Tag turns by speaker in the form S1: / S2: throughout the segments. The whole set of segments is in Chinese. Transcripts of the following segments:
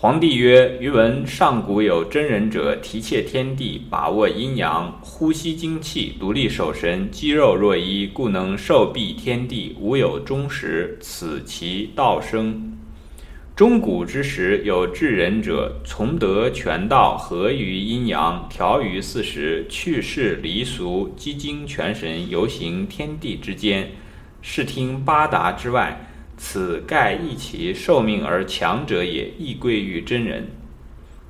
S1: 皇帝曰：“余闻上古有真人者，提挈天地，把握阴阳，呼吸精气，独立守神，肌肉若一，故能受蔽天地，无有终时。此其道生。中古之时，有智人者，从得全道，合于阴阳，调于四时，去世离俗，积精全神，游行天地之间，视听八达之外。”此盖益其寿命而强者也，亦贵于真人。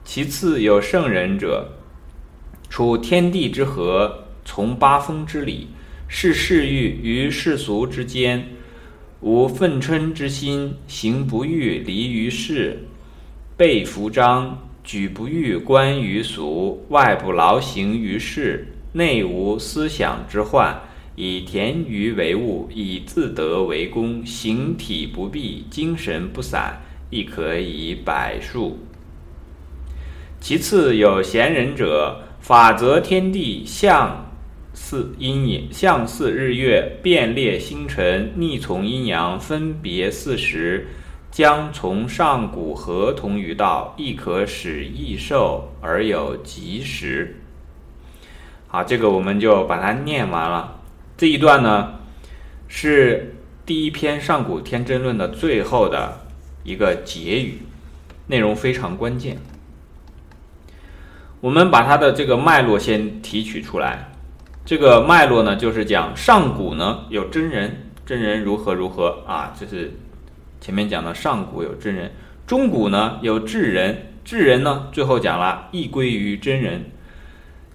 S1: 其次有圣人者，处天地之和，从八风之理，视世欲于世俗之间，无愤嗔之心，行不欲离于世，背服章，举不欲观于俗，外不劳形于世，内无思想之患。以田鱼为物，以自得为功，形体不闭，精神不散，亦可以百数。其次有贤人者，法则天地，象似阴阳，象似日月，变列星辰，逆从阴阳，分别四时，将从上古合同于道，亦可使益寿而有吉时。好，这个我们就把它念完了。这一段呢，是第一篇《上古天真论》的最后的一个结语，内容非常关键。我们把它的这个脉络先提取出来。这个脉络呢，就是讲上古呢有真人，真人如何如何啊，就是前面讲的上古有真人；中古呢有智人，智人呢最后讲了亦归于真人；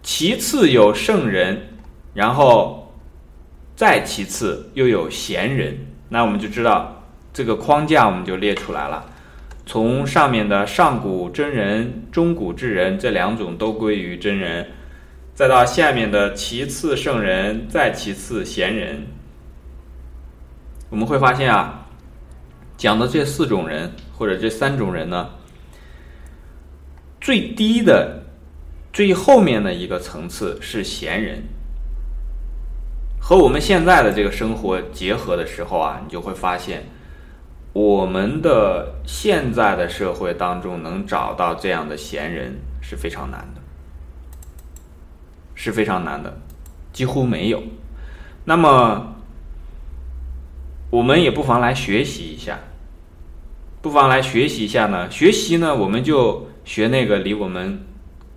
S1: 其次有圣人，然后。再其次，又有贤人，那我们就知道这个框架，我们就列出来了。从上面的上古真人、中古智人这两种都归于真人，再到下面的其次圣人，再其次贤人，我们会发现啊，讲的这四种人或者这三种人呢，最低的、最后面的一个层次是贤人。和我们现在的这个生活结合的时候啊，你就会发现，我们的现在的社会当中能找到这样的贤人是非常难的，是非常难的，几乎没有。那么，我们也不妨来学习一下，不妨来学习一下呢。学习呢，我们就学那个离我们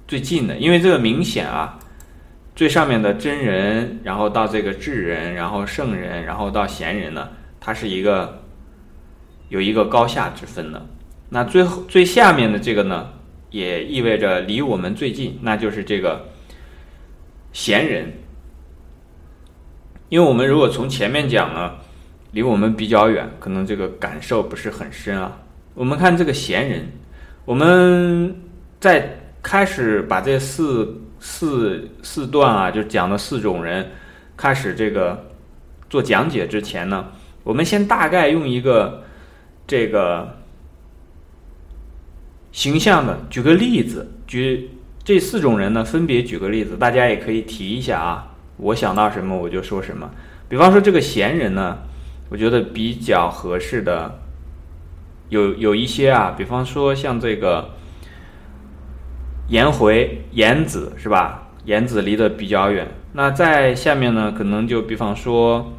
S1: 最近的，因为这个明显啊。最上面的真人，然后到这个智人，然后圣人，然后到贤人呢，它是一个有一个高下之分的。那最后最下面的这个呢，也意味着离我们最近，那就是这个贤人。因为我们如果从前面讲呢，离我们比较远，可能这个感受不是很深啊。我们看这个贤人，我们在开始把这四。四四段啊，就讲的四种人，开始这个做讲解之前呢，我们先大概用一个这个形象的举个例子，举这四种人呢，分别举个例子，大家也可以提一下啊。我想到什么我就说什么。比方说这个闲人呢，我觉得比较合适的有有一些啊，比方说像这个。颜回、颜子是吧？颜子离得比较远。那在下面呢，可能就比方说，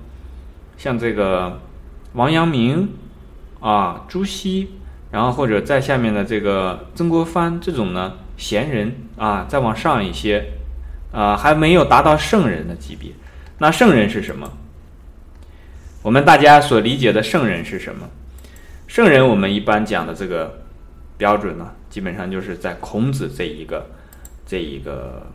S1: 像这个王阳明啊、朱熹，然后或者在下面的这个曾国藩这种呢，贤人啊，再往上一些啊，还没有达到圣人的级别。那圣人是什么？我们大家所理解的圣人是什么？圣人，我们一般讲的这个标准呢？基本上就是在孔子这一个这一个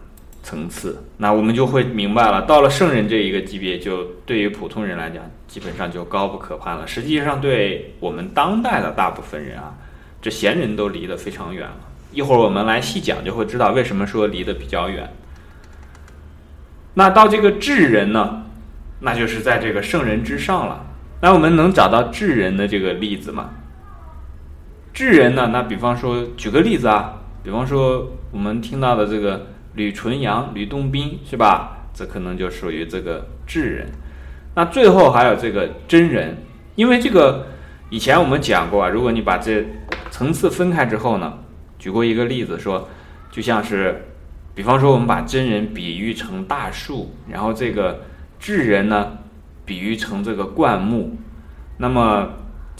S1: 层次，那我们就会明白了。到了圣人这一个级别，就对于普通人来讲，基本上就高不可攀了。实际上，对我们当代的大部分人啊，这贤人都离得非常远了。一会儿我们来细讲，就会知道为什么说离得比较远。那到这个智人呢，那就是在这个圣人之上了。那我们能找到智人的这个例子吗？智人呢？那比方说，举个例子啊，比方说我们听到的这个吕纯阳、吕洞宾，是吧？这可能就属于这个智人。那最后还有这个真人，因为这个以前我们讲过啊，如果你把这层次分开之后呢，举过一个例子说，就像是，比方说我们把真人比喻成大树，然后这个智人呢，比喻成这个灌木，那么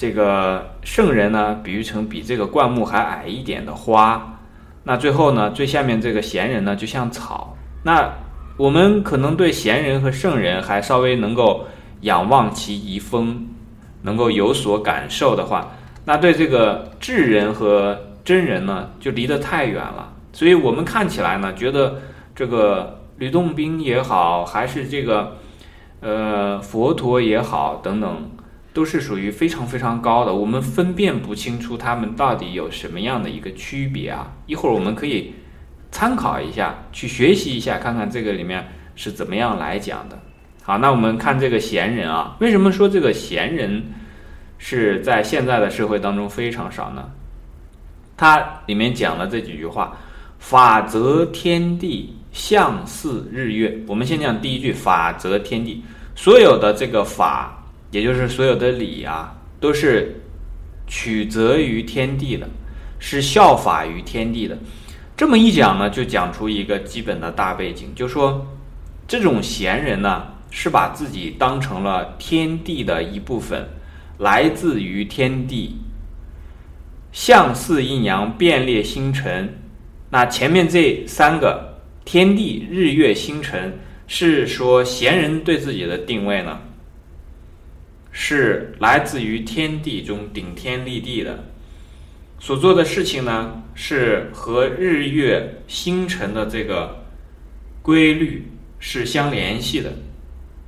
S1: 这个圣人呢，比喻成比这个灌木还矮一点的花，那最后呢，最下面这个贤人呢，就像草。那我们可能对贤人和圣人还稍微能够仰望其遗风，能够有所感受的话。那对这个智人和真人呢，就离得太远了，所以我们看起来呢，觉得这个吕洞宾也好，还是这个呃佛陀也好，等等，都是属于非常非常高的，我们分辨不清楚他们到底有什么样的一个区别啊。一会儿我们可以参考一下，去学习一下，看看这个里面是怎么样来讲的。好，那我们看这个贤人啊，为什么说这个贤人？是在现在的社会当中非常少呢。它里面讲了这几句话：“法则天地，象似日月。”我们先讲第一句：“法则天地。”所有的这个法，也就是所有的理啊，都是取则于天地的，是效法于天地的。这么一讲呢，就讲出一个基本的大背景，就说这种贤人呢，是把自己当成了天地的一部分。来自于天地，象似阴阳，变列星辰。那前面这三个天地、日月星辰，是说贤人对自己的定位呢？是来自于天地中顶天立地的，所做的事情呢，是和日月星辰的这个规律是相联系的，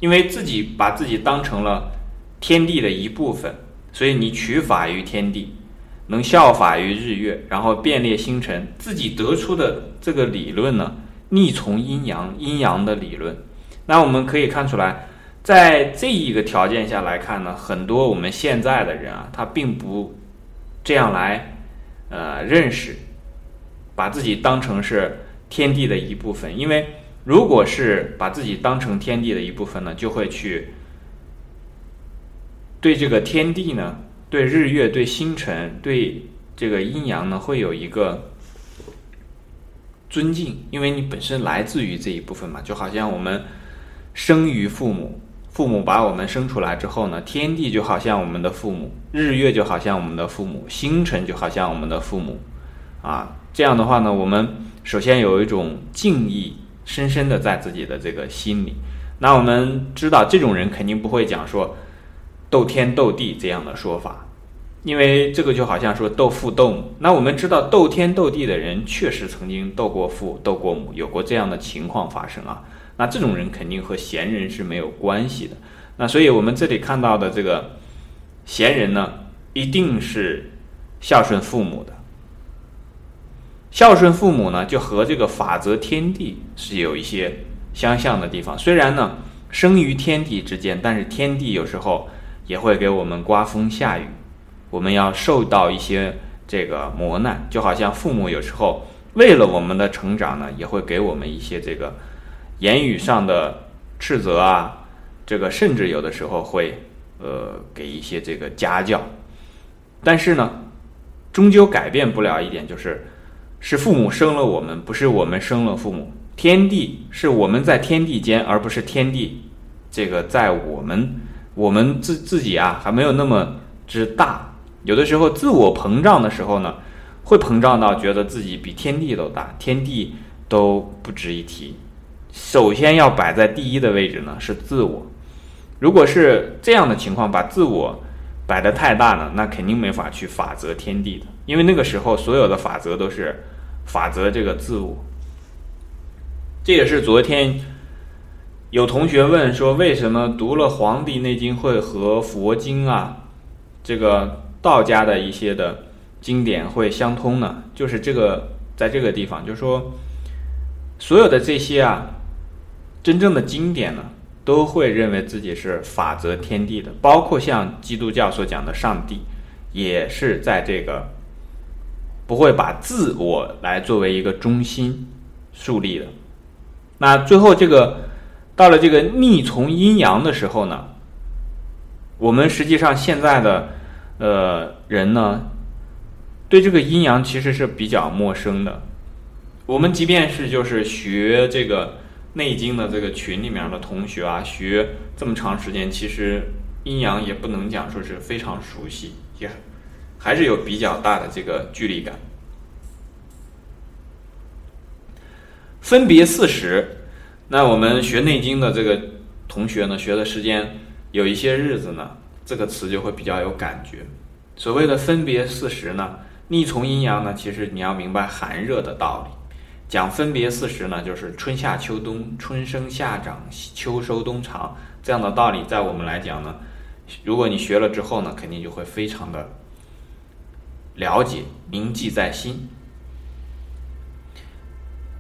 S1: 因为自己把自己当成了。天地的一部分，所以你取法于天地，能效法于日月，然后变列星辰，自己得出的这个理论呢，逆从阴阳，阴阳的理论。那我们可以看出来，在这一个条件下来看呢，很多我们现在的人啊，他并不这样来呃认识，把自己当成是天地的一部分。因为如果是把自己当成天地的一部分呢，就会去。对这个天地呢，对日月、对星辰、对这个阴阳呢，会有一个尊敬，因为你本身来自于这一部分嘛，就好像我们生于父母，父母把我们生出来之后呢，天地就好像我们的父母，日月就好像我们的父母，星辰就好像我们的父母，啊，这样的话呢，我们首先有一种敬意，深深的在自己的这个心里。那我们知道，这种人肯定不会讲说。斗天斗地这样的说法，因为这个就好像说斗父斗母。那我们知道斗天斗地的人确实曾经斗过父斗过母，有过这样的情况发生啊。那这种人肯定和贤人是没有关系的。那所以我们这里看到的这个贤人呢，一定是孝顺父母的。孝顺父母呢，就和这个法则天地是有一些相像的地方。虽然呢，生于天地之间，但是天地有时候。也会给我们刮风下雨，我们要受到一些这个磨难，就好像父母有时候为了我们的成长呢，也会给我们一些这个言语上的斥责啊，这个甚至有的时候会呃给一些这个家教，但是呢，终究改变不了一点，就是是父母生了我们，不是我们生了父母，天地是我们在天地间，而不是天地这个在我们。我们自自己啊，还没有那么之大。有的时候自我膨胀的时候呢，会膨胀到觉得自己比天地都大，天地都不值一提。首先要摆在第一的位置呢是自我。如果是这样的情况，把自我摆得太大呢，那肯定没法去法则天地的，因为那个时候所有的法则都是法则这个自我。这也是昨天。有同学问说：“为什么读了《黄帝内经》会和佛经啊，这个道家的一些的经典会相通呢？”就是这个，在这个地方，就是说，所有的这些啊，真正的经典呢，都会认为自己是法则天地的，包括像基督教所讲的上帝，也是在这个不会把自我来作为一个中心树立的。那最后这个。到了这个逆从阴阳的时候呢，我们实际上现在的呃人呢，对这个阴阳其实是比较陌生的。我们即便是就是学这个《内经》的这个群里面的同学啊，学这么长时间，其实阴阳也不能讲说是非常熟悉，也还是有比较大的这个距离感。分别四时，那我们学《内经》的这个同学呢，学的时间有一些日子呢，这个词就会比较有感觉。所谓的分别四时呢，逆从阴阳呢，其实你要明白寒热的道理。讲分别四时呢，就是春夏秋冬，春生夏长，秋收冬藏这样的道理，在我们来讲呢，如果你学了之后呢，肯定就会非常的了解，铭记在心。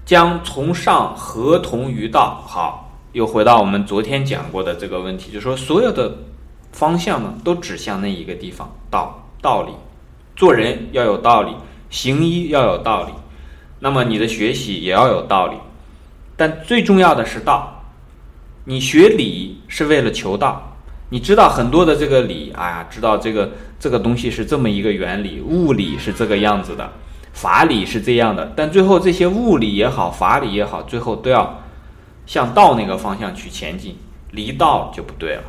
S1: 将从上合同于道，好，又回到我们昨天讲过的这个问题，就说所有的方向呢，都指向那一个地方，道道理，做人要有道理，行医要有道理。那么你的学习也要有道理，但最重要的是道。你学理是为了求道，你知道很多的这个理，哎呀，知道这个这个东西是这么一个原理，物理是这个样子的，法理是这样的。但最后这些物理也好，法理也好，最后都要向道那个方向去前进，离道就不对了。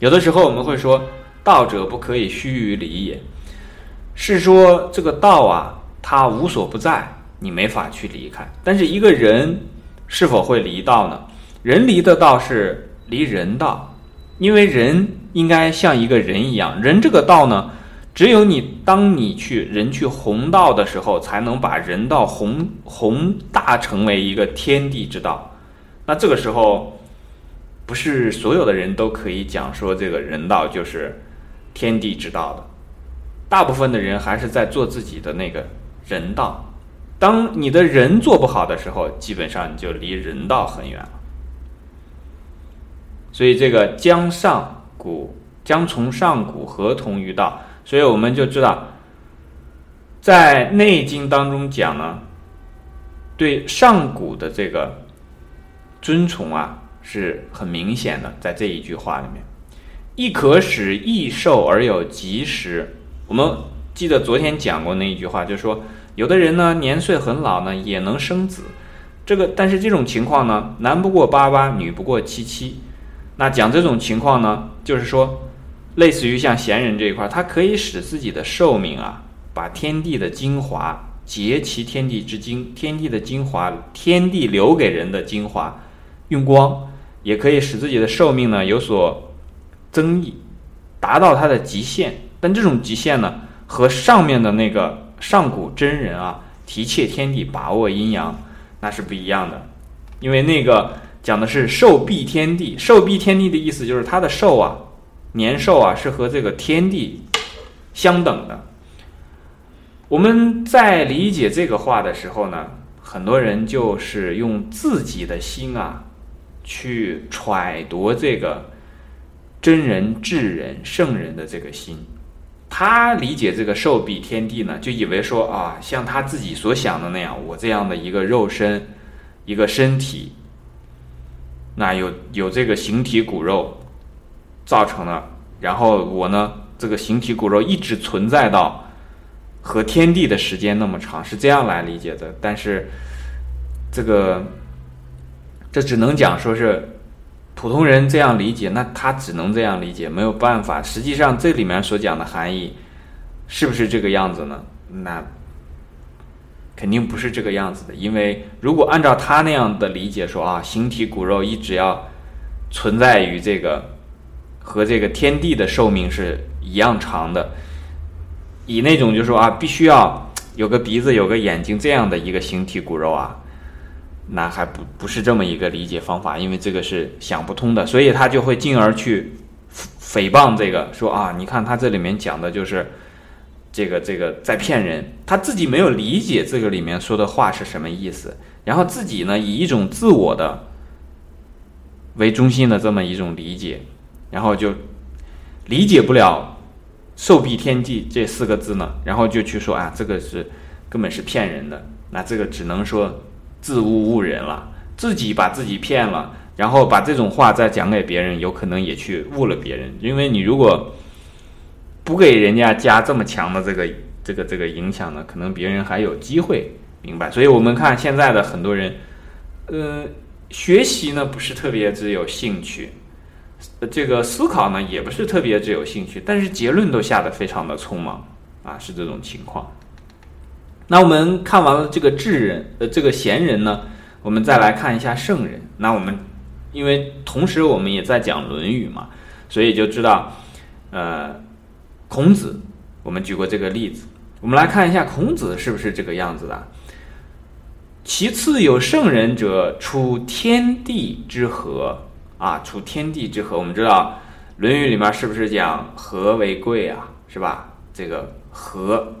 S1: 有的时候我们会说，道者不可以虚于理也。是说这个道啊，它无所不在，你没法去离开。但是一个人是否会离道呢？人离的道是离人道，因为人应该像一个人一样。人这个道呢，只有你当你去人去弘道的时候，才能把人道弘弘大成为一个天地之道。那这个时候，不是所有的人都可以讲说这个人道就是天地之道的。大部分的人还是在做自己的那个人道，当你的人做不好的时候，基本上你就离人道很远了。所以这个将上古将从上古合同于道，所以我们就知道，在《内经》当中讲呢，对上古的这个尊崇啊是很明显的，在这一句话里面，亦可使益寿而有吉时。我们记得昨天讲过那一句话，就是说，有的人呢年岁很老呢也能生子，这个但是这种情况呢，男不过八八，女不过七七。那讲这种情况呢，就是说，类似于像贤人这一块，他可以使自己的寿命啊，把天地的精华结其天地之精，天地的精华，天地留给人的精华用光，也可以使自己的寿命呢有所增益，达到它的极限。但这种极限呢，和上面的那个上古真人啊，提切天地，把握阴阳，那是不一样的。因为那个讲的是寿避天地，寿避天地的意思就是他的寿啊，年寿啊，是和这个天地相等的。我们在理解这个话的时候呢，很多人就是用自己的心啊，去揣度这个真人、智人、圣人的这个心。他理解这个寿比天地呢，就以为说啊，像他自己所想的那样，我这样的一个肉身，一个身体，那有有这个形体骨肉造成了，然后我呢，这个形体骨肉一直存在到和天地的时间那么长，是这样来理解的。但是这个这只能讲说是。普通人这样理解，那他只能这样理解，没有办法。实际上，这里面所讲的含义，是不是这个样子呢？那肯定不是这个样子的。因为如果按照他那样的理解说啊，形体骨肉一直要存在于这个和这个天地的寿命是一样长的，以那种就说啊，必须要有个鼻子、有个眼睛这样的一个形体骨肉啊。那还不不是这么一个理解方法，因为这个是想不通的，所以他就会进而去诽谤这个，说啊，你看他这里面讲的就是这个这个在骗人，他自己没有理解这个里面说的话是什么意思，然后自己呢以一种自我的为中心的这么一种理解，然后就理解不了“寿避天际”这四个字呢，然后就去说啊，这个是根本是骗人的，那这个只能说。自误误人了，自己把自己骗了，然后把这种话再讲给别人，有可能也去误了别人。因为你如果不给人家加这么强的这个这个这个影响呢，可能别人还有机会明白。所以我们看现在的很多人，呃，学习呢不是特别之有兴趣，这个思考呢也不是特别之有兴趣，但是结论都下得非常的匆忙啊，是这种情况。那我们看完了这个智人，呃，这个贤人呢，我们再来看一下圣人。那我们因为同时我们也在讲《论语》嘛，所以就知道，呃，孔子，我们举过这个例子。我们来看一下孔子是不是这个样子的。其次有圣人者，处天地之和啊，处天地之和。我们知道《论语》里面是不是讲和为贵啊？是吧？这个和。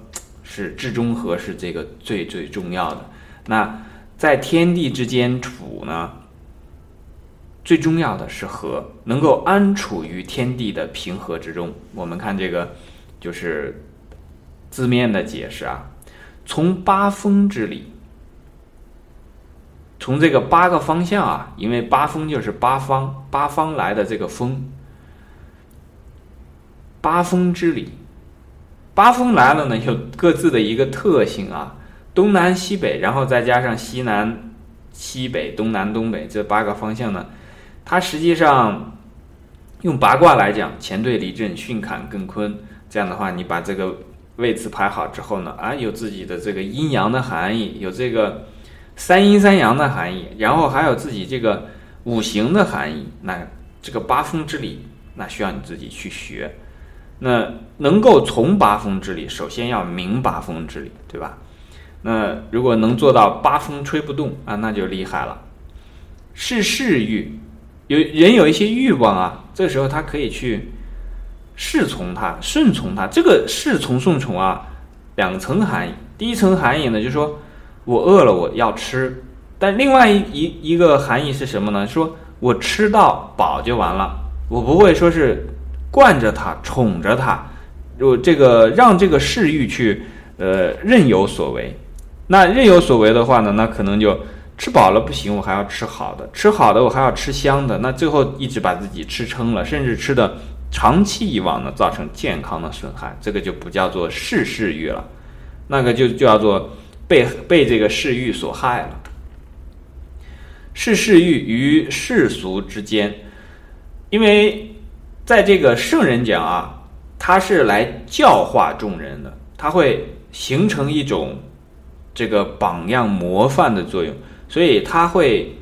S1: 是至中和是这个最最重要的。那在天地之间处呢，最重要的是和，能够安处于天地的平和之中。我们看这个就是字面的解释啊，从八风之理，从这个八个方向啊，因为八风就是八方八方来的这个风，八风之理。八风来了呢，有各自的一个特性啊，东南西北，然后再加上西南、西北、东南、东北这八个方向呢，它实际上用八卦来讲，乾兑离震巽坎艮坤，这样的话，你把这个位次排好之后呢，啊，有自己的这个阴阳的含义，有这个三阴三阳的含义，然后还有自己这个五行的含义，那这个八风之理，那需要你自己去学。那能够从八风之理，首先要明八风之理，对吧？那如果能做到八风吹不动啊，那就厉害了。事事欲，有人有一些欲望啊，这时候他可以去侍从他，顺从他。这个侍从顺从啊，两层含义。第一层含义呢，就是说我饿了我要吃，但另外一一一个含义是什么呢？说我吃到饱就完了，我不会说是。惯着他，宠着他，就这个让这个嗜欲去，呃，任有所为。那任有所为的话呢，那可能就吃饱了不行，我还要吃好的，吃好的我还要吃香的。那最后一直把自己吃撑了，甚至吃的长期以往呢，造成健康的损害。这个就不叫做嗜嗜欲了，那个就叫做被被这个嗜欲所害了。嗜嗜欲与世俗之间，因为。在这个圣人讲啊，他是来教化众人的，他会形成一种这个榜样模范的作用，所以他会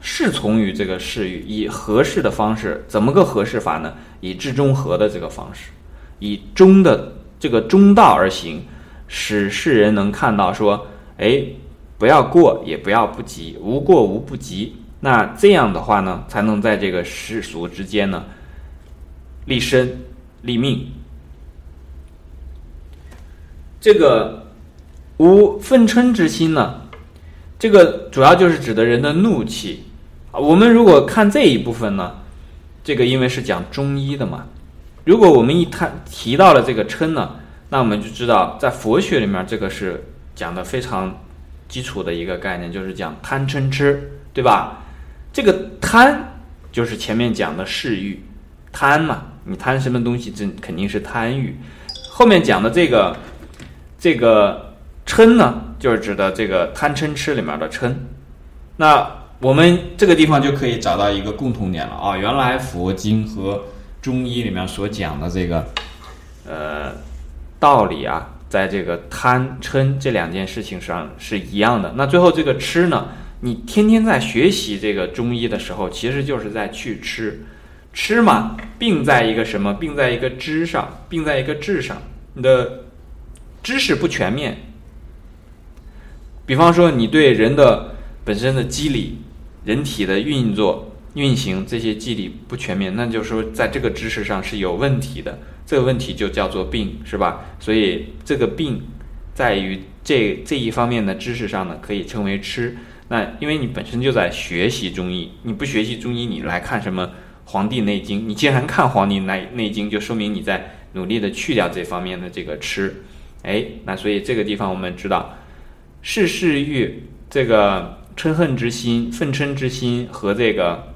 S1: 侍从于这个世欲，以合适的方式，怎么个合适法呢？以至中和的这个方式，以中的这个中道而行，使世人能看到说，哎，不要过，也不要不及，无过无不及。那这样的话呢，才能在这个世俗之间呢。立身立命，这个无愤嗔之心呢？这个主要就是指的人的怒气啊。我们如果看这一部分呢，这个因为是讲中医的嘛，如果我们一谈提到了这个嗔呢，那我们就知道在佛学里面，这个是讲的非常基础的一个概念，就是讲贪嗔痴，对吧？这个贪就是前面讲的嗜欲，贪嘛。你贪什么东西，这肯定是贪欲。后面讲的这个这个嗔呢，就是指的这个贪嗔痴里面的嗔。那我们这个地方就可以找到一个共同点了啊！原来佛经和中医里面所讲的这个呃道理啊，在这个贪嗔这两件事情上是一样的。那最后这个吃呢，你天天在学习这个中医的时候，其实就是在去吃。吃嘛，病在一个什么？病在一个知上，病在一个智上。你的知识不全面。比方说，你对人的本身的机理、人体的运作、运行这些机理不全面，那就是说，在这个知识上是有问题的。这个问题就叫做病，是吧？所以这个病在于这这一方面的知识上呢，可以称为吃。那因为你本身就在学习中医，你不学习中医，你来看什么？《黄帝内经》，你既然看《黄帝内内经》，就说明你在努力的去掉这方面的这个吃，哎，那所以这个地方我们知道，事事欲这个嗔恨之心、愤嗔之心和这个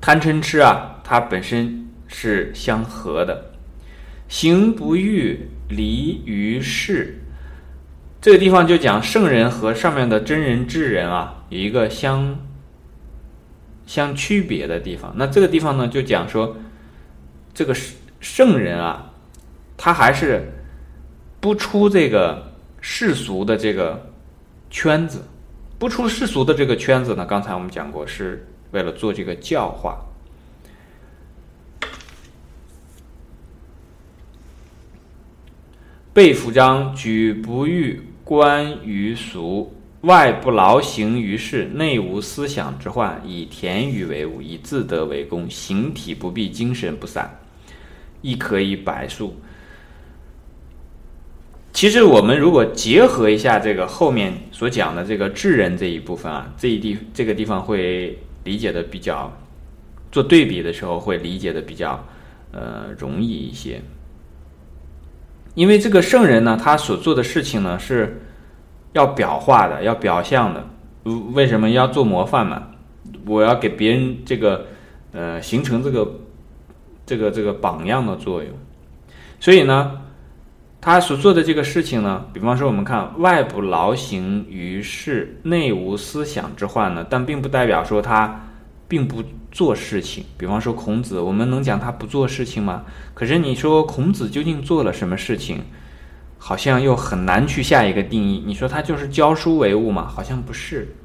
S1: 贪嗔痴啊，它本身是相合的。行不欲离于世。这个地方就讲圣人和上面的真人智人啊，有一个相相区别的地方。那这个地方呢，就讲说，这个圣圣人啊，他还是不出这个世俗的这个圈子，不出世俗的这个圈子呢。刚才我们讲过，是为了做这个教化。背服章举不欲。观于俗，外不劳形于事，内无思想之患，以田于为伍，以自得为功，形体不必，精神不散，亦可以百数。其实，我们如果结合一下这个后面所讲的这个智人这一部分啊，这一地这个地方会理解的比较，做对比的时候会理解的比较呃容易一些。因为这个圣人呢，他所做的事情呢是要表化的，要表象的。为什么要做模范嘛？我要给别人这个呃形成这个这个这个榜样的作用。所以呢，他所做的这个事情呢，比方说我们看外不劳形于事，内无思想之患呢，但并不代表说他并不。做事情，比方说孔子，我们能讲他不做事情吗？可是你说孔子究竟做了什么事情，好像又很难去下一个定义。你说他就是教书为务嘛？好像不是。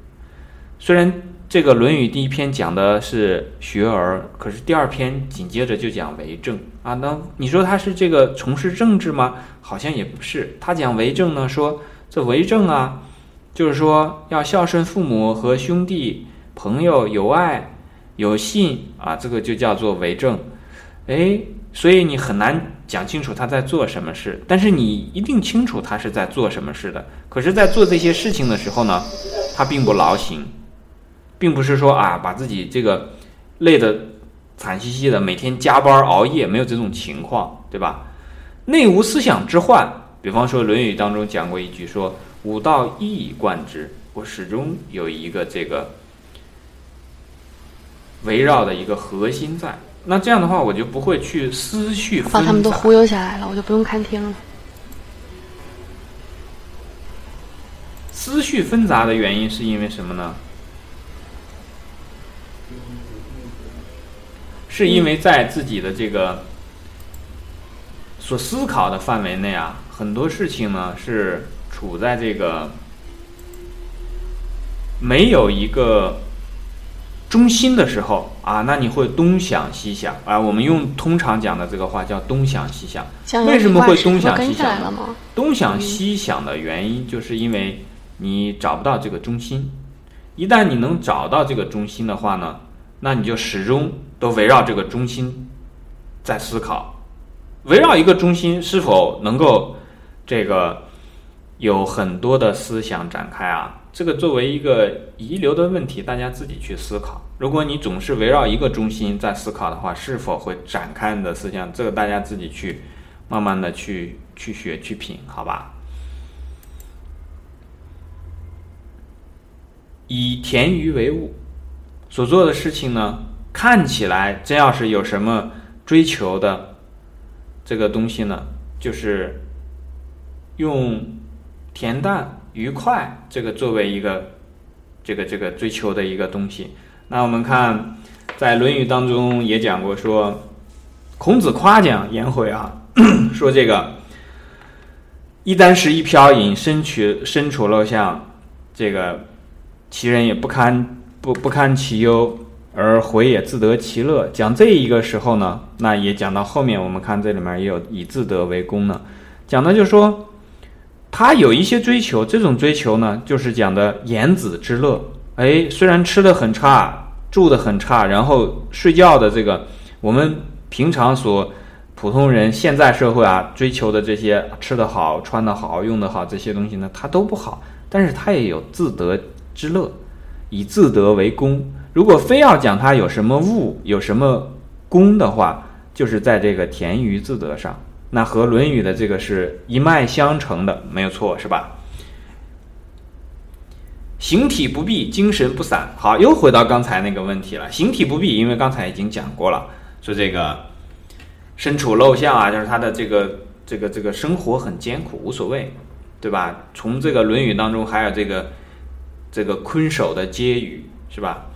S1: 虽然这个《论语》第一篇讲的是学而，可是第二篇紧接着就讲为政啊。那你说他是这个从事政治吗？好像也不是。他讲为政呢，说这为政啊，就是说要孝顺父母和兄弟朋友友爱。有信啊，这个就叫做为政，哎，所以你很难讲清楚他在做什么事，但是你一定清楚他是在做什么事的。可是，在做这些事情的时候呢，他并不劳形，并不是说啊，把自己这个累得惨兮兮的，每天加班熬夜，没有这种情况，对吧？内无思想之患，比方说《论语》当中讲过一句说：“吾道一以贯之。”我始终有一个这个。围绕的一个核心在，那这样的话，我就不会去思绪
S2: 把他们都忽悠下来了，我就不用看听了。
S1: 思绪纷杂的原因是因为什么呢？是因为在自己的这个所思考的范围内啊，很多事情呢是处在这个没有一个。中心的时候啊，那你会东想西想啊。我们用通常讲的这个话叫东想西想。为什么会东想西想？东想西想的原因，就是因为你找不到这个中心。一旦你能找到这个中心的话呢，那你就始终都围绕这个中心在思考。围绕一个中心，是否能够这个有很多的思想展开啊？这个作为一个遗留的问题，大家自己去思考。如果你总是围绕一个中心在思考的话，是否会展开你的思想？这个大家自己去慢慢的去去学去品，好吧？以田鱼为物，所做的事情呢，看起来真要是有什么追求的这个东西呢，就是用恬淡。愉快，这个作为一个这个这个追求的一个东西。那我们看，在《论语》当中也讲过，说孔子夸奖颜回啊，说这个一箪食，一瓢饮，身处身处陋巷，这个其人也不堪不不堪其忧，而回也自得其乐。讲这一个时候呢，那也讲到后面，我们看这里面也有以自得为功呢，讲的就是说。他有一些追求，这种追求呢，就是讲的言子之乐。哎，虽然吃的很差，住的很差，然后睡觉的这个，我们平常所普通人现在社会啊追求的这些吃的好、穿的好、用的好这些东西呢，它都不好。但是他也有自得之乐，以自得为功。如果非要讲他有什么物、有什么功的话，就是在这个田于自得上。那和《论语》的这个是一脉相承的，没有错，是吧？形体不避，精神不散。好，又回到刚才那个问题了。形体不避，因为刚才已经讲过了，说这个身处陋巷啊，就是他的这个这个这个生活很艰苦，无所谓，对吧？从这个《论语》当中还有这个这个坤守的接语，是吧？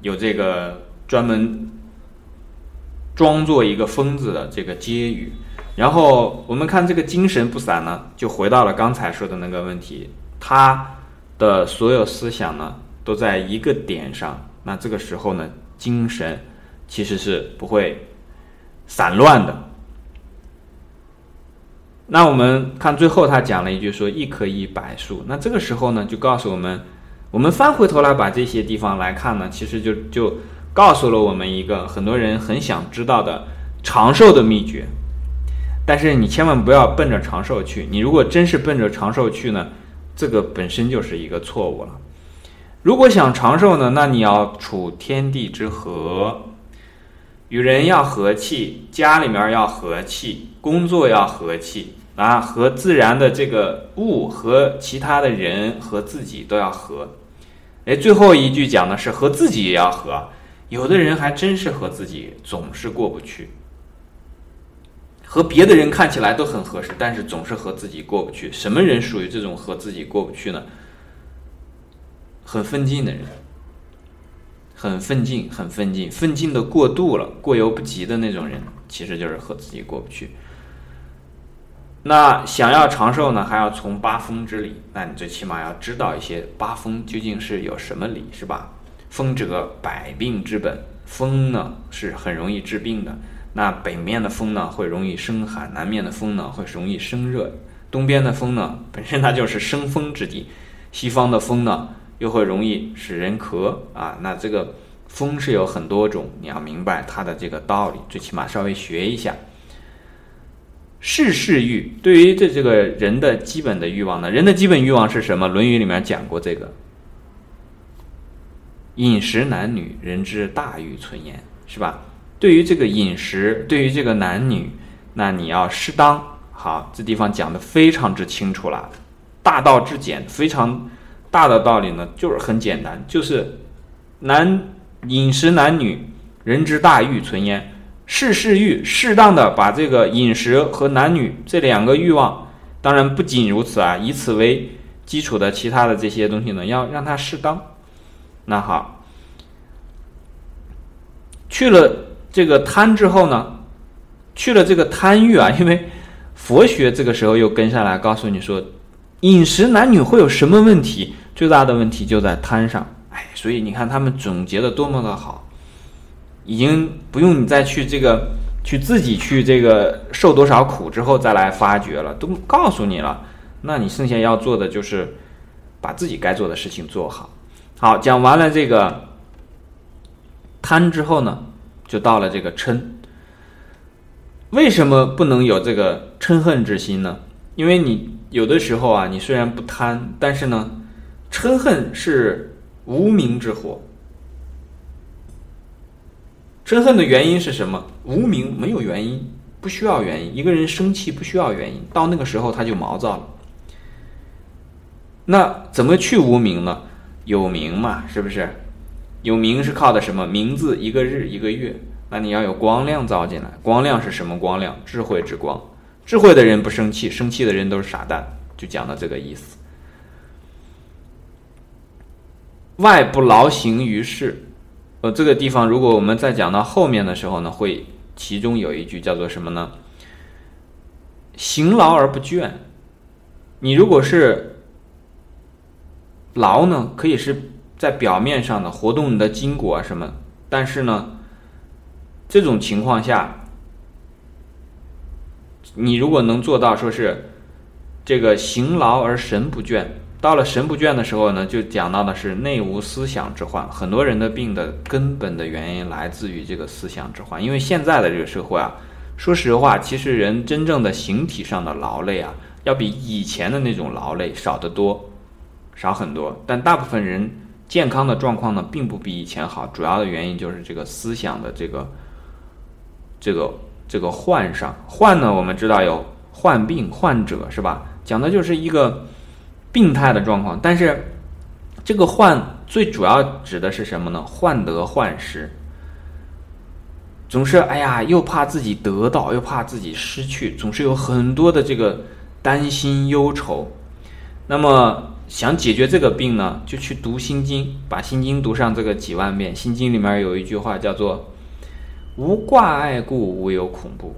S1: 有这个专门装作一个疯子的这个接语。然后我们看这个精神不散呢，就回到了刚才说的那个问题，他的所有思想呢都在一个点上。那这个时候呢，精神其实是不会散乱的。那我们看最后他讲了一句说“一棵一百树”，那这个时候呢，就告诉我们，我们翻回头来把这些地方来看呢，其实就就告诉了我们一个很多人很想知道的长寿的秘诀。但是你千万不要奔着长寿去，你如果真是奔着长寿去呢，这个本身就是一个错误了。如果想长寿呢，那你要处天地之和，与人要和气，家里面要和气，工作要和气啊，和自然的这个物和其他的人和自己都要和。哎，最后一句讲的是和自己也要和，有的人还真是和自己总是过不去，和别的人看起来都很合适，但是总是和自己过不去。什么人属于这种和自己过不去呢？很奋进的人，很奋进，很奋进，奋进的过度了，过犹不及的那种人，其实就是和自己过不去。那想要长寿呢，还要从八风之理。那你最起码要知道一些八风究竟是有什么理，是吧？风者，百病之本。风呢是很容易治病的。那北面的风呢会容易生寒，南面的风呢会容易生热，东边的风呢本身它就是生风之地，西方的风呢。又会容易使人咳啊，那这个风是有很多种，你要明白它的这个道理，最起码稍微学一下。事事欲，对于这这个人的基本的欲望呢，人的基本欲望是什么？《论语》里面讲过这个，饮食男女，人之大欲存焉，是吧？对于这个饮食，对于这个男女，那你要适当。好，这地方讲的非常之清楚了，大道至简，非常。大的道理呢，就是很简单，就是男饮食男女，人之大欲存焉，事事欲，适当的把这个饮食和男女这两个欲望，当然不仅如此啊，以此为基础的其他的这些东西呢，要让它适当。那好，去了这个贪之后呢，去了这个贪欲啊，因为佛学这个时候又跟上来告诉你说，饮食男女会有什么问题？最大的问题就在贪上，哎，所以你看他们总结的多么的好，已经不用你再去这个去自己去这个受多少苦之后再来发掘了，都告诉你了。那你剩下要做的就是把自己该做的事情做好。好，讲完了这个贪之后呢，就到了这个嗔。为什么不能有这个嗔恨之心呢？因为你有的时候啊，你虽然不贪，但是呢。嗔恨是无名之火。嗔恨的原因是什么？无名没有原因，不需要原因。一个人生气不需要原因，到那个时候他就毛躁了。那怎么去无名呢？有名嘛，是不是？有名是靠的什么？名字一个日一个月。那你要有光亮照进来，光亮是什么光亮？智慧之光。智慧的人不生气，生气的人都是傻蛋。就讲到这个意思。外不劳形于事，呃，这个地方如果我们再讲到后面的时候呢，会其中有一句叫做什么呢？行劳而不倦。你如果是劳呢，可以是在表面上的活动你的筋骨啊什么，但是呢，这种情况下，你如果能做到说是这个行劳而神不倦。到了神不倦的时候呢，就讲到的是内无思想之患。很多人的病的根本的原因来自于这个思想之患。因为现在的这个社会啊，说实话，其实人真正的形体上的劳累啊，要比以前的那种劳累少得多，少很多。但大部分人健康的状况呢，并不比以前好。主要的原因就是这个思想的这个这个这个患上患呢，我们知道有患病患者是吧？讲的就是一个。病态的状况，但是这个患最主要指的是什么呢？患得患失。总是哎呀，又怕自己得到，又怕自己失去，总是有很多的这个担心忧愁。那么想解决这个病呢，就去读心经，把心经读上这个几万遍。心经里面有一句话叫做“无挂碍故，无有恐怖”，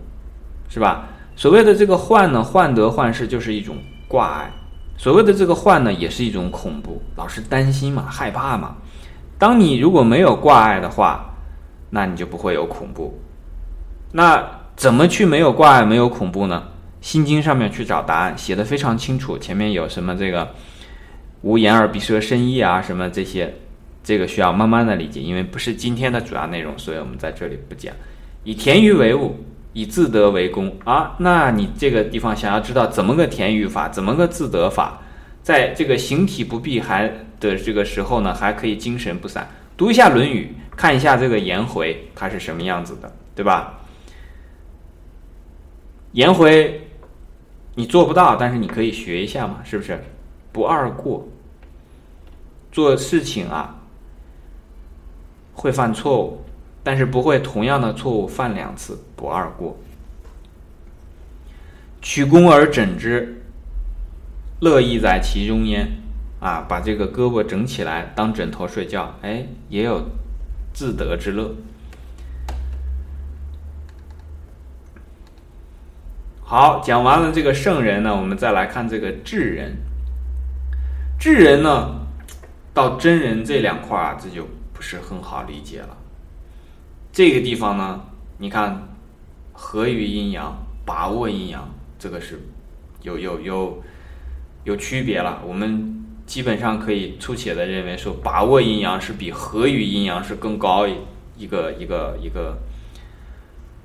S1: 是吧？所谓的这个患呢，患得患失就是一种挂碍；所谓的这个患呢，也是一种恐怖，老是担心嘛，害怕嘛。当你如果没有挂碍的话，那你就不会有恐怖。那怎么去没有挂碍、没有恐怖呢？心经上面去找答案，写的非常清楚。前面有什么这个无眼耳鼻舌身意啊，什么这些，这个需要慢慢的理解，因为不是今天的主要内容，所以我们在这里不讲。以田鱼为物，以自得为功啊。那你这个地方想要知道怎么个田鱼法，怎么个自得法，在这个形体不避还的这个时候呢，还可以精神不散，读一下《论语》，看一下这个颜回他是什么样子的，对吧？颜回。你做不到，但是你可以学一下嘛，是不是？不二过，做事情啊会犯错误，但是不会同样的错误犯两次，不二过。取肱而枕之，乐亦在其中焉。啊，把这个胳膊整起来当枕头睡觉，哎，也有自得之乐。好，讲完了这个圣人呢，我们再来看这个智人。智人呢，到真人这两块啊，这就不是很好理解了。这个地方呢，你看，合于阴阳，把握阴阳，这个是有有有有区别了。我们基本上可以粗浅的认为说，把握阴阳是比合于阴阳是更高一一个一个一个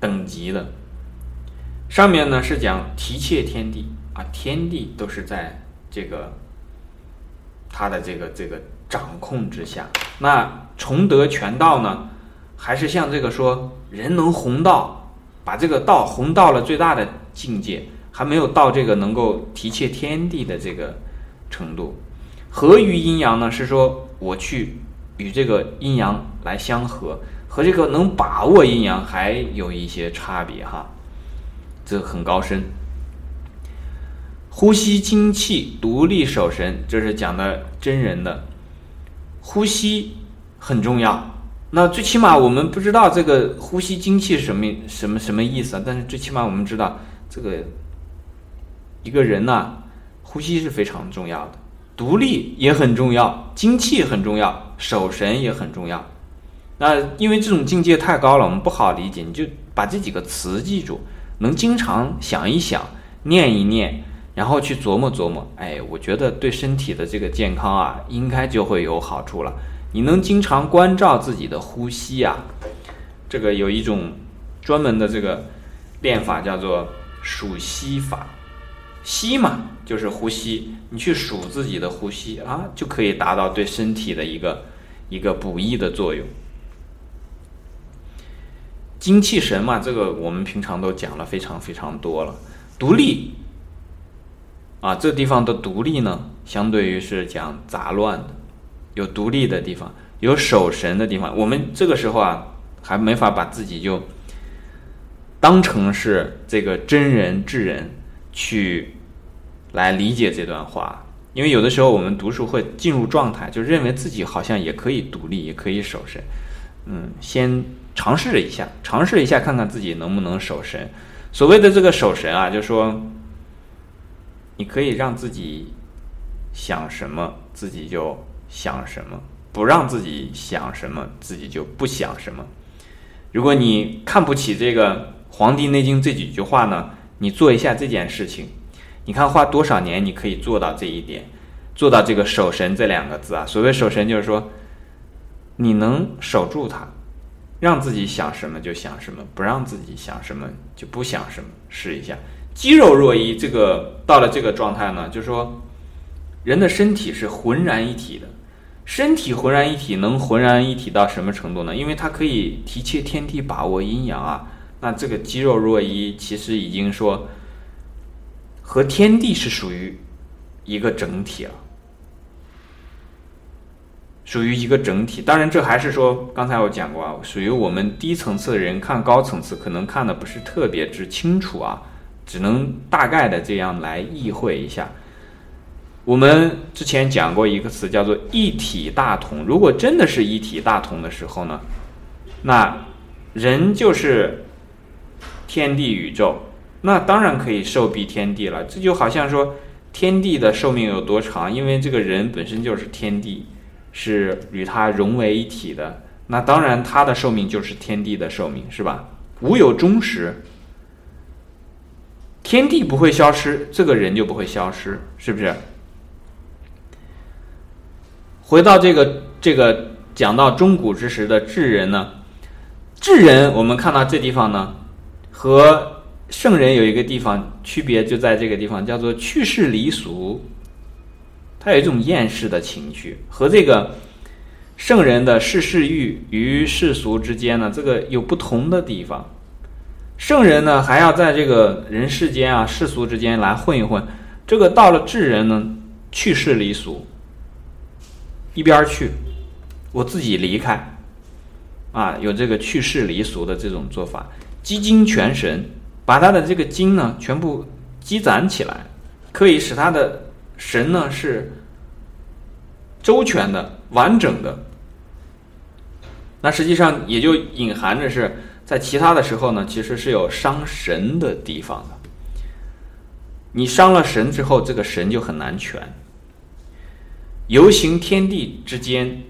S1: 等级的。上面呢是讲提切天地啊，天地都是在这个他的这个这个掌控之下。那崇德全道呢，还是像这个说人能弘道，把这个道弘到了最大的境界，还没有到这个能够提切天地的这个程度。合于阴阳呢，是说我去与这个阴阳来相合，和这个能把握阴阳还有一些差别哈。这很高深，呼吸精气，独立守神，这是讲的真人的呼吸很重要。那最起码我们不知道这个呼吸精气是什么什么什么意思？但是最起码我们知道，这个一个人呢，呼吸是非常重要的，独立也很重要，精气很重要，守神也很重要。那因为这种境界太高了，我们不好理解，你就把这几个词记住。能经常想一想、念一念，然后去琢磨琢磨，哎，我觉得对身体的这个健康啊，应该就会有好处了。你能经常关照自己的呼吸啊，这个有一种专门的这个练法，叫做数息法。息嘛，就是呼吸，你去数自己的呼吸啊，就可以达到对身体的一个一个补益的作用。精气神嘛，这个我们平常都讲了非常非常多了。独立啊，这地方的独立呢，相对于是讲杂乱的，有独立的地方，有守神的地方。我们这个时候啊，还没法把自己就当成是这个真人智人去来理解这段话，因为有的时候我们读书会进入状态，就认为自己好像也可以独立，也可以守神。嗯，先。尝试一下，尝试一下，看看自己能不能守神。所谓的这个守神啊，就是说，你可以让自己想什么，自己就想什么；不让自己想什么，自己就不想什么。如果你看不起这个《黄帝内经》这几句话呢，你做一下这件事情，你看花多少年，你可以做到这一点，做到这个守神这两个字啊。所谓守神，就是说，你能守住它。让自己想什么就想什么，不让自己想什么就不想什么。试一下，肌肉若一，这个到了这个状态呢，就是说，人的身体是浑然一体的。身体浑然一体，能浑然一体到什么程度呢？因为它可以提切天地，把握阴阳啊。那这个肌肉若一，其实已经说和天地是属于一个整体了。属于一个整体。当然，这还是说刚才我讲过啊，属于我们低层次的人看高层次，可能看的不是特别之清楚啊，只能大概的这样来意会一下。我们之前讲过一个词叫做一体大同。如果真的是一体大同的时候呢，那人就是天地宇宙，那当然可以寿比天地了。这就好像说天地的寿命有多长，因为这个人本身就是天地，是与它融为一体的，那当然他的寿命就是天地的寿命，是吧？无有终时，天地不会消失，这个人就不会消失，是不是？回到这个这个讲到中古之时的智人呢，智人我们看到这地方呢，和圣人有一个地方区别，就在这个地方叫做去世离俗，他有一种厌世的情绪，和这个圣人的世事欲与世俗之间呢，这个有不同的地方。圣人呢还要在这个人世间啊世俗之间来混一混，这个到了智人呢去世离俗。一边去，我自己离开，啊，有这个去世离俗的这种做法，积精全神，把他的这个精呢全部积攒起来，可以使他的神呢是周全的、完整的。那实际上也就隐含着是在其他的时候呢，其实是有伤神的地方的。你伤了神之后，这个神就很难全。游行天地之间，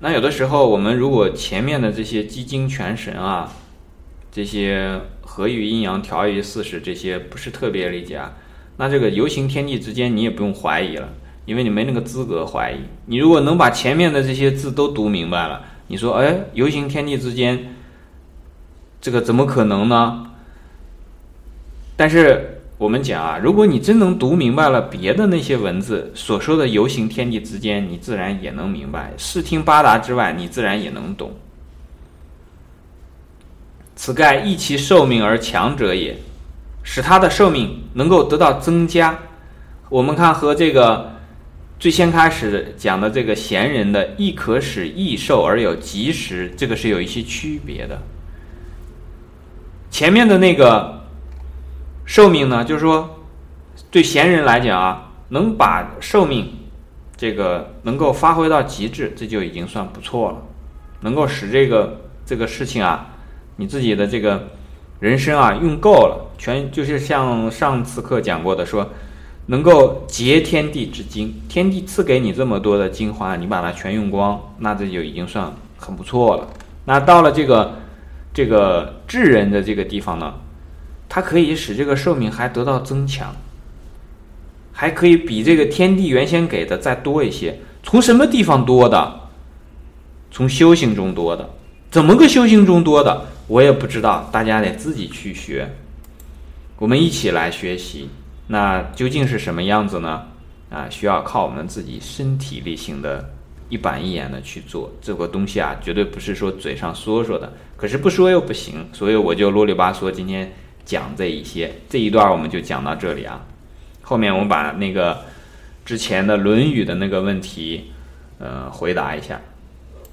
S1: 那有的时候我们如果前面的这些积精全神啊，这些合于阴阳、调于四时这些不是特别理解啊，那这个游行天地之间你也不用怀疑了，因为你没那个资格怀疑。你如果能把前面的这些字都读明白了，你说哎，游行天地之间，这个怎么可能呢？但是。我们讲啊，如果你真能读明白了别的那些文字所说的游行天地之间，你自然也能明白；视听八达之外，你自然也能懂。此盖益其寿命而强者也，使他的寿命能够得到增加。我们看和这个最先开始讲的这个贤人的“亦可使益寿而有及时”，这个是有一些区别的。前面的那个。寿命呢，就是说，对贤人来讲啊，能把寿命这个能够发挥到极致，这就已经算不错了。能够使这个这个事情啊，你自己的这个人生啊用够了，全就是像上次课讲过的，说能够竭天地之精，天地赐给你这么多的精华，你把它全用光，那这就已经算很不错了。那到了这个这个智人的这个地方呢？它可以使这个寿命还得到增强，还可以比这个天地原先给的再多一些。从什么地方多的？从修行中多的。怎么个修行中多的？我也不知道，大家得自己去学。我们一起来学习。那究竟是什么样子呢？啊，需要靠我们自己身体力行的，一板一眼的去做。这个东西啊，绝对不是说嘴上说说的。可是不说又不行，所以我就啰里吧嗦今天。讲这一些，这一段我们就讲到这里啊。后面我们把那个之前的《论语》的那个问题，呃，回答一下。